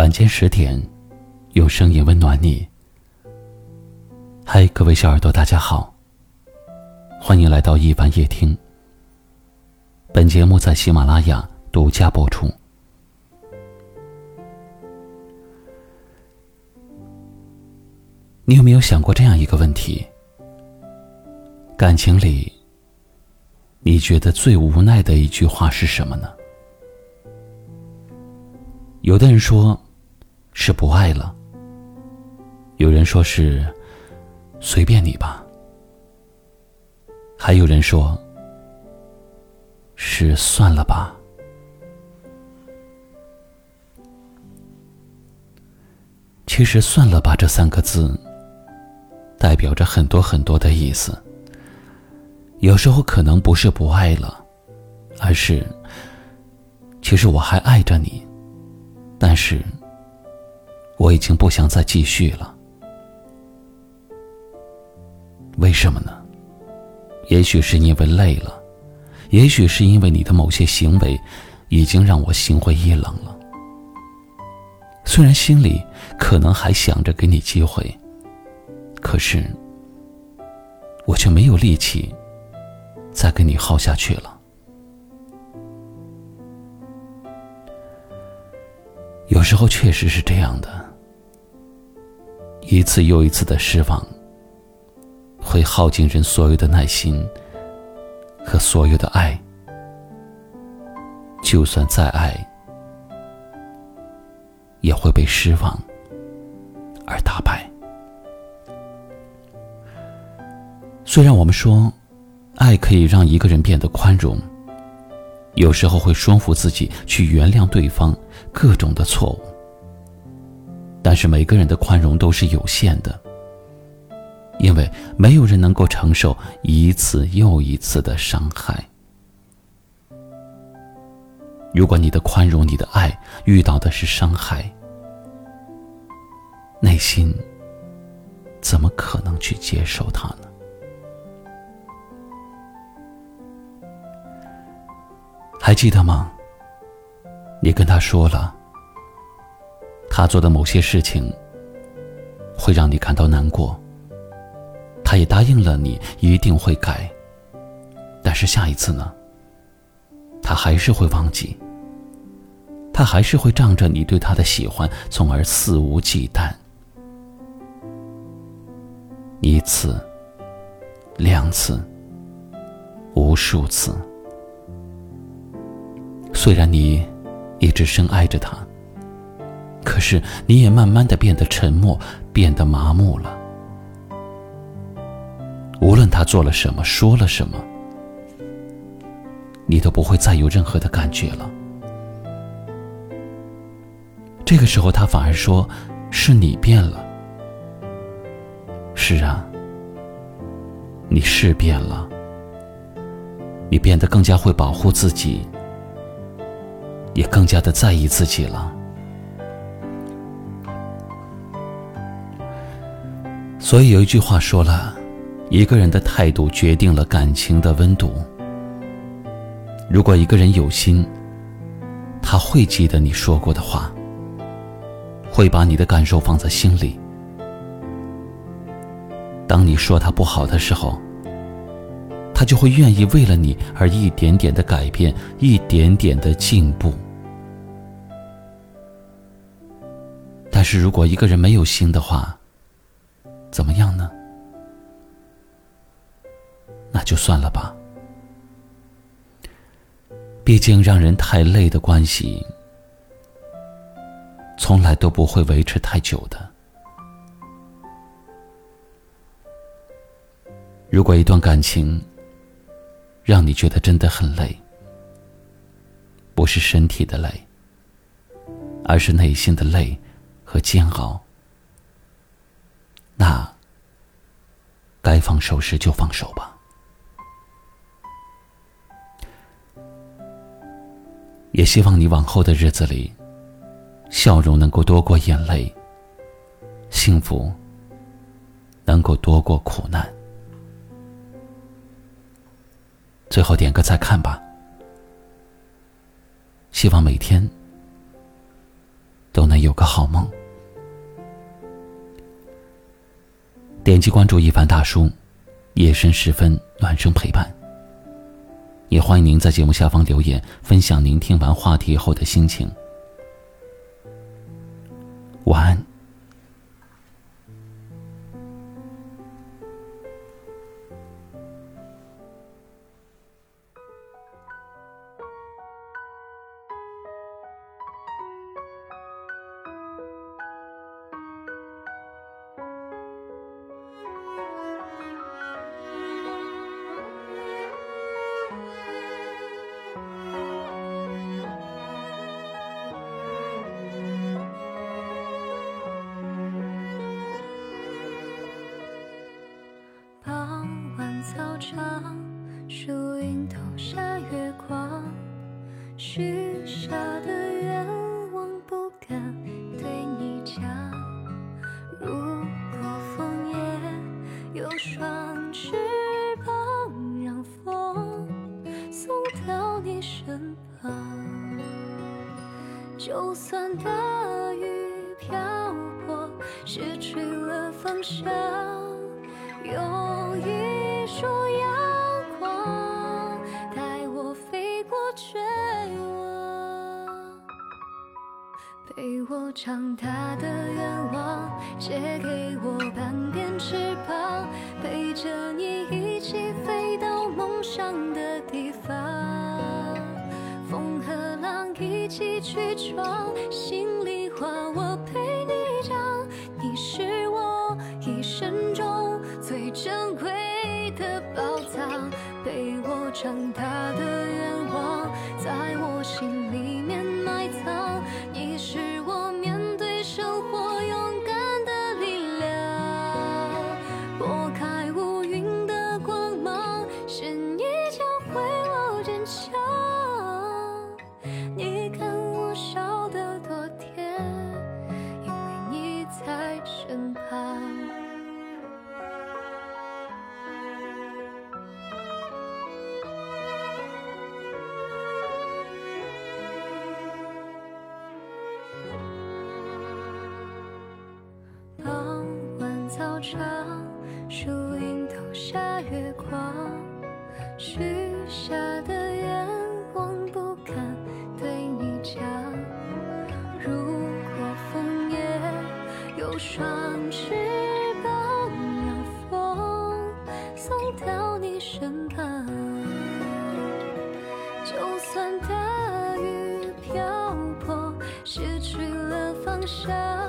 晚间十点，用声音温暖你。嗨，各位小耳朵，大家好，欢迎来到一晚夜听。本节目在喜马拉雅独家播出。你有没有想过这样一个问题？感情里，你觉得最无奈的一句话是什么呢？有的人说，是不爱了；有人说是随便你吧；还有人说是算了吧。其实“算了吧”这三个字，代表着很多很多的意思。有时候可能不是不爱了，而是其实我还爱着你。但是，我已经不想再继续了。为什么呢？也许是因为累了，也许是因为你的某些行为，已经让我心灰意冷了。虽然心里可能还想着给你机会，可是，我却没有力气再跟你耗下去了。有时候确实是这样的，一次又一次的失望，会耗尽人所有的耐心和所有的爱。就算再爱，也会被失望而打败。虽然我们说，爱可以让一个人变得宽容。有时候会说服自己去原谅对方各种的错误，但是每个人的宽容都是有限的，因为没有人能够承受一次又一次的伤害。如果你的宽容、你的爱遇到的是伤害，内心怎么可能去接受它呢？还记得吗？你跟他说了，他做的某些事情会让你感到难过。他也答应了你一定会改，但是下一次呢？他还是会忘记，他还是会仗着你对他的喜欢，从而肆无忌惮。一次，两次，无数次。虽然你一直深爱着他，可是你也慢慢的变得沉默，变得麻木了。无论他做了什么，说了什么，你都不会再有任何的感觉了。这个时候，他反而说：“是你变了。”是啊，你是变了，你变得更加会保护自己。也更加的在意自己了。所以有一句话说了，一个人的态度决定了感情的温度。如果一个人有心，他会记得你说过的话，会把你的感受放在心里。当你说他不好的时候，他就会愿意为了你而一点点的改变，一点点的进步。但是如果一个人没有心的话，怎么样呢？那就算了吧。毕竟让人太累的关系，从来都不会维持太久的。如果一段感情，让你觉得真的很累，不是身体的累，而是内心的累和煎熬。那该放手时就放手吧。也希望你往后的日子里，笑容能够多过眼泪，幸福能够多过苦难。最后点个再看吧。希望每天都能有个好梦。点击关注一凡大叔，夜深时分暖声陪伴。也欢迎您在节目下方留言，分享您听完话题后的心情。晚安。就算大雨瓢泼，失去了方向，有一束阳光带我飞过绝望。陪我长大的愿望，借给我半边翅膀，陪着你一起飞到梦想的地方。去闯，心长，树荫投下月光，许下的愿望不敢对你讲。如果枫叶有双翅膀，让风送到你身旁。就算大雨瓢泼，失去了方向。